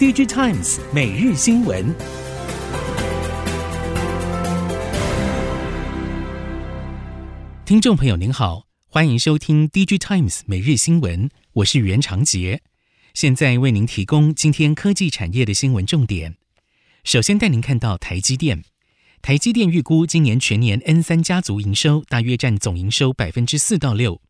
DigiTimes 每日新闻，听众朋友您好，欢迎收听 DigiTimes 每日新闻，我是袁长杰，现在为您提供今天科技产业的新闻重点。首先带您看到台积电，台积电预估今年全年 N 三家族营收大约占总营收百分之四到六。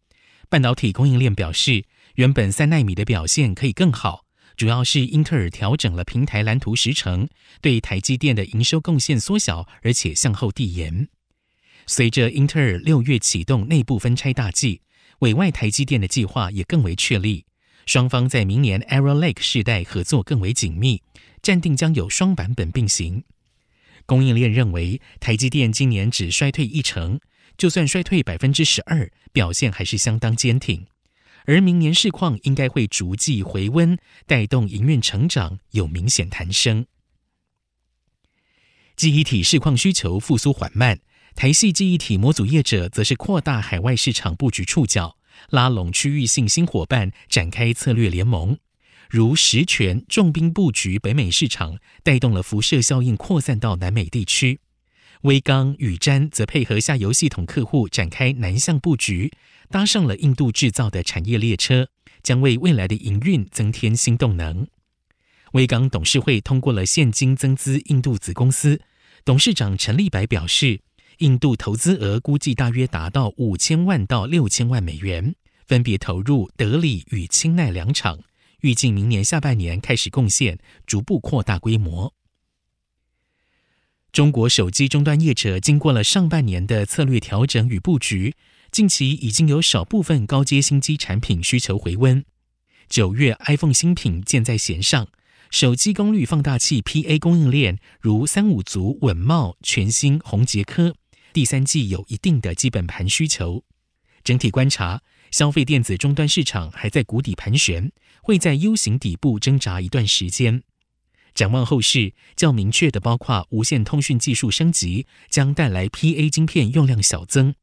半导体供应链表示，原本三奈米的表现可以更好，主要是英特尔调整了平台蓝图时程，对台积电的营收贡献缩小，而且向后递延。随着英特尔六月启动内部分拆大计，委外台积电的计划也更为确立，双方在明年 Arrow Lake 世代合作更为紧密，暂定将有双版本并行。供应链认为，台积电今年只衰退一成。就算衰退百分之十二，表现还是相当坚挺。而明年市况应该会逐季回温，带动营运成长有明显弹升。记忆体市况需求复苏缓慢，台系记忆体模组业者则是扩大海外市场布局触角，拉拢区域性新伙伴，展开策略联盟，如十銓重兵布局北美市场，带动了辐射效应扩散到南美地区。威刚、宇瞻则配合下游系统客户展开南向布局，搭上了印度制造的产业列车，将为未来的营运增添新动能。威刚董事会通过了现金增资印度子公司，董事长陈立白表示，印度投资额估计大约达到五千万到六千万美元，分别投入德里与清奈两厂，预计明年下半年开始贡献，逐步扩大规模。中国手机终端业者经过了上半年的策略调整与布局，近期已经有少部分高阶新机产品需求回温。九月 iPhone 新品箭在弦上，手机功率放大器 PA 供应链如三五族、稳茂、全新、宏杰科，第三季有一定的基本盘需求。整体观察，消费电子终端市场还在谷底盘旋，会在 U 型底部挣扎一段时间。展望后市，较明确的包括无线通讯技术升级将带来 PA 晶片用量小增。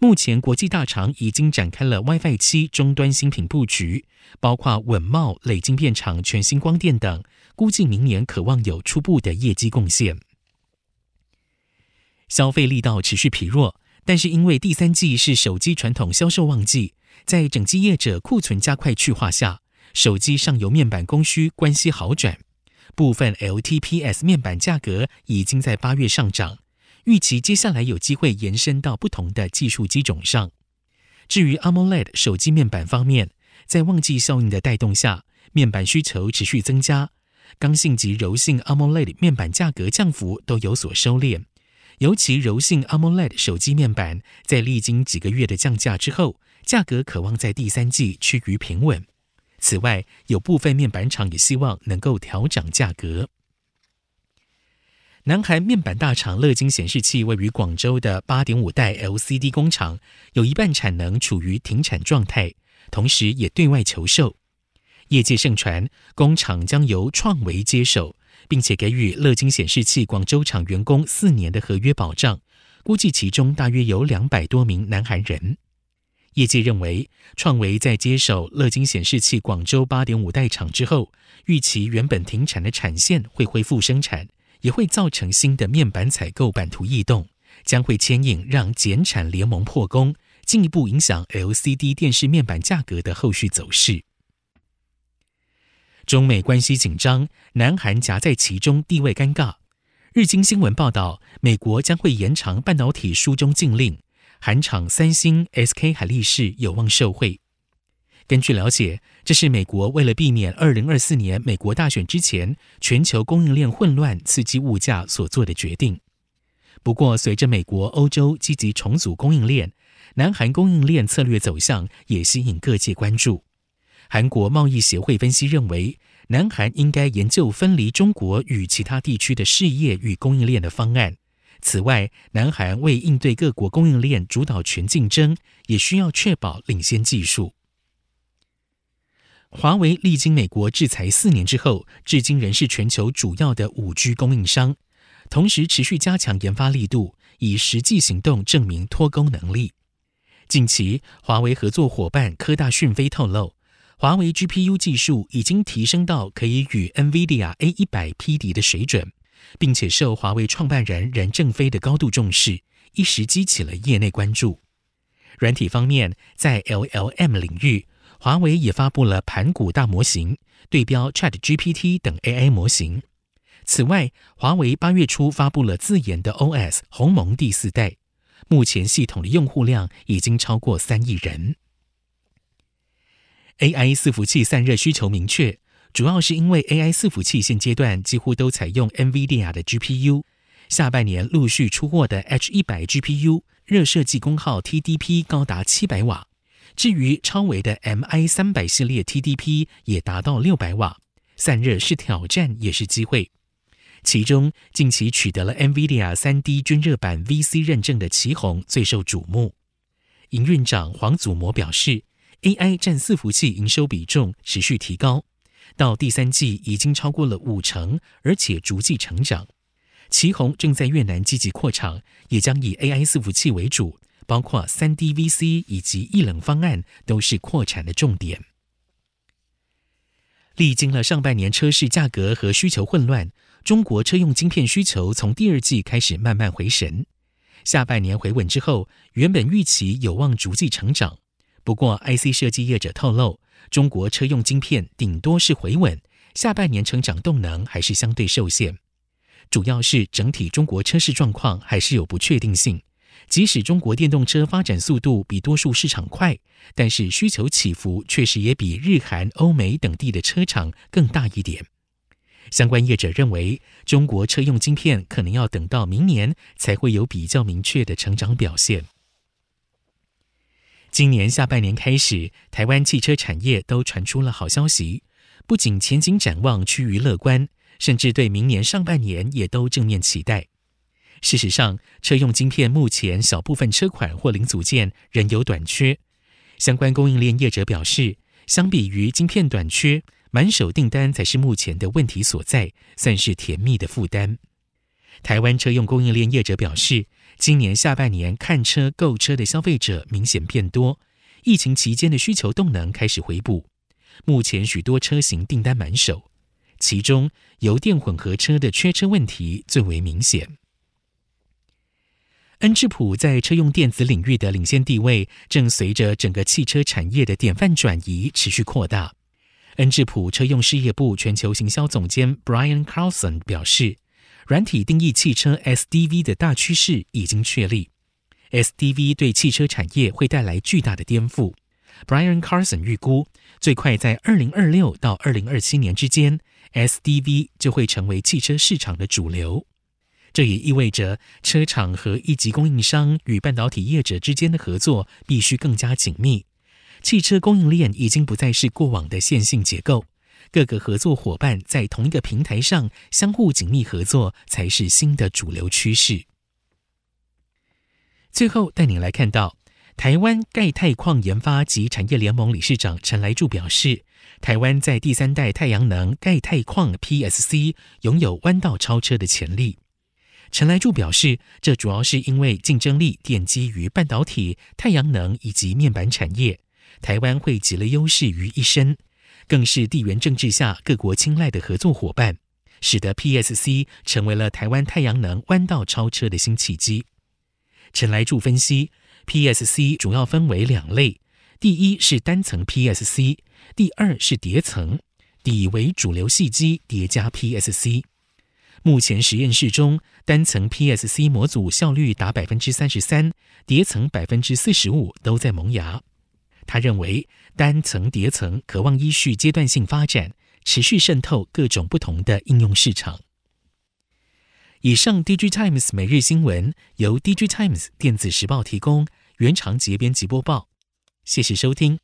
目前国际大厂已经展开了 WiFi 七终端新品布局，包括稳懋、磊晶片厂、全新光电等，估计明年可望有初步的业绩贡献。消费力道持续疲弱，但是因为第三季是手机传统销售旺季，在整机业者库存加快去化下，手机上游面板供需关系好转。部分 LTPS 面板价格已经在八月上涨，预期接下来有机会延伸到不同的技术机种上。至于 AMOLED 手机面板方面，在旺季效应的带动下，面板需求持续增加，刚性及柔性 AMOLED 面板价格降幅都有所收敛，尤其柔性 AMOLED 手机面板在历经几个月的降价之后，价格可望在第三季趋于平稳。此外，有部分面板厂也希望能够调涨价格。南韩面板大厂乐金显示器位于广州的八点五代 LCD 工厂，有一半产能处于停产状态，同时也对外求售。业界盛传，工厂将由创维接手，并且给予乐金显示器广州厂员工四年的合约保障，估计其中大约有两百多名南韩人。业界认为，创维在接手乐金显示器广州八点五代厂之后，预期原本停产的产线会恢复生产，也会造成新的面板采购版图异动，将会牵引让减产联盟破功，进一步影响 LCD 电视面板价格的后续走势。中美关系紧张，南韩夹在其中，地位尴尬。日经新闻报道，美国将会延长半导体书中禁令。韩厂三星、SK 海力士有望受惠。根据了解，这是美国为了避免二零二四年美国大选之前全球供应链混乱、刺激物价所做的决定。不过，随着美国、欧洲积极重组供应链，南韩供应链策略走向也吸引各界关注。韩国贸易协会分析认为，南韩应该研究分离中国与其他地区的事业与供应链的方案。此外，南韩为应对各国供应链主导权竞争，也需要确保领先技术。华为历经美国制裁四年之后，至今仍是全球主要的五 G 供应商，同时持续加强研发力度，以实际行动证明脱钩能力。近期，华为合作伙伴科大讯飞透露，华为 GPU 技术已经提升到可以与 NVIDIA A100 匹敌的水准，并且受华为创办人任正非的高度重视，一时激起了业内关注。软体方面，在 LLM 领域，华为也发布了盘古大模型、对标 ChatGPT 等 AI 模型。此外，华为八月初发布了自研的 OS 鸿蒙第四代，目前系统的用户量已经超过三亿人。AI 伺服器散热需求明确，主要是因为 AI 伺服器现阶段几乎都采用 NVIDIA 的 GPU，下半年陆续出货的 H100 GPU 热设计功耗 TDP 高达七百瓦，至于超维的 MI 三百系列 TDP 也达到六百瓦，散热是挑战也是机会。其中，近期取得了 NVIDIA 3D 均热板 VC 认证的奇宏最受瞩目。营运长黄祖模表示，AI 占伺服器营收比重持续提高，到第三季已经超过了五成，而且逐季成长。奇宏正在越南积极扩厂，也将以 AI 伺服器为主，包括 3D VC 以及液冷方案都是扩产的重点。历经了上半年车市价格和需求混乱。中国车用晶片需求从第二季开始慢慢回神，下半年回稳之后，原本预期有望逐季成长。不过，IC 设计业者透露，中国车用晶片顶多是回稳，下半年成长动能还是相对受限。主要是整体中国车市状况还是有不确定性。即使中国电动车发展速度比多数市场快，但是需求起伏确实也比日韩、欧美等地的车厂更大一点。相关业者认为，中国车用晶片可能要等到明年才会有比较明确的成长表现。今年下半年开始，台湾汽车产业都传出了好消息，不仅前景展望趋于乐观，甚至对明年上半年也都正面期待。事实上，车用晶片目前小部分车款或零组件仍有短缺，相关供应链业者表示，相比于晶片短缺，满手订单才是目前的问题所在，算是甜蜜的负担。台湾车用供应链业者表示，今年下半年看车购车的消费者明显变多，疫情期间的需求动能开始回补。目前许多车型订单满手，其中油电混合车的缺车问题最为明显。恩智浦在车用电子领域的领先地位，正随着整个汽车产业的典范转移持续扩大。恩智浦车用事业部全球行销总监 Brian Carlson 表示，软体定义汽车 SDV 的大趋势已经确立，SDV 对汽车产业会带来巨大的颠覆。Brian Carlson 预估，最快在2026到2027年之间，SDV 就会成为汽车市场的主流。这也意味着车厂和一级供应商与半导体业者之间的合作必须更加紧密。汽车供应链已经不再是过往的线性结构，各个合作伙伴在同一个平台上相互紧密合作才是新的主流趋势。最后带你来看到，台湾钙钛矿研发及产业联盟理事长陈来柱表示，台湾在第三代太阳能钙钛矿 PSC 拥有弯道超车的潜力。陈来柱表示，这主要是因为竞争力奠基于半导体、太阳能以及面板产业。台湾汇集了优势于一身，更是地缘政治下各国青睐的合作伙伴，使得 PSC 成为了台湾太阳能弯道超车的新契机。陈来柱分析，PSC 主要分为两类，第一是单层 PSC，第二是叠层，底为主流矽基叠加 PSC。目前实验室中，单层 PSC 模组效率达百分之三十三，叠层百分之四十五，都在萌芽。他认为，单层叠层可望依序阶段性发展，持续渗透各种不同的应用市场。以上，DIGITIMES 每日新闻由 DIGITIMES 电子时报提供，原长节编辑播报。谢谢收听。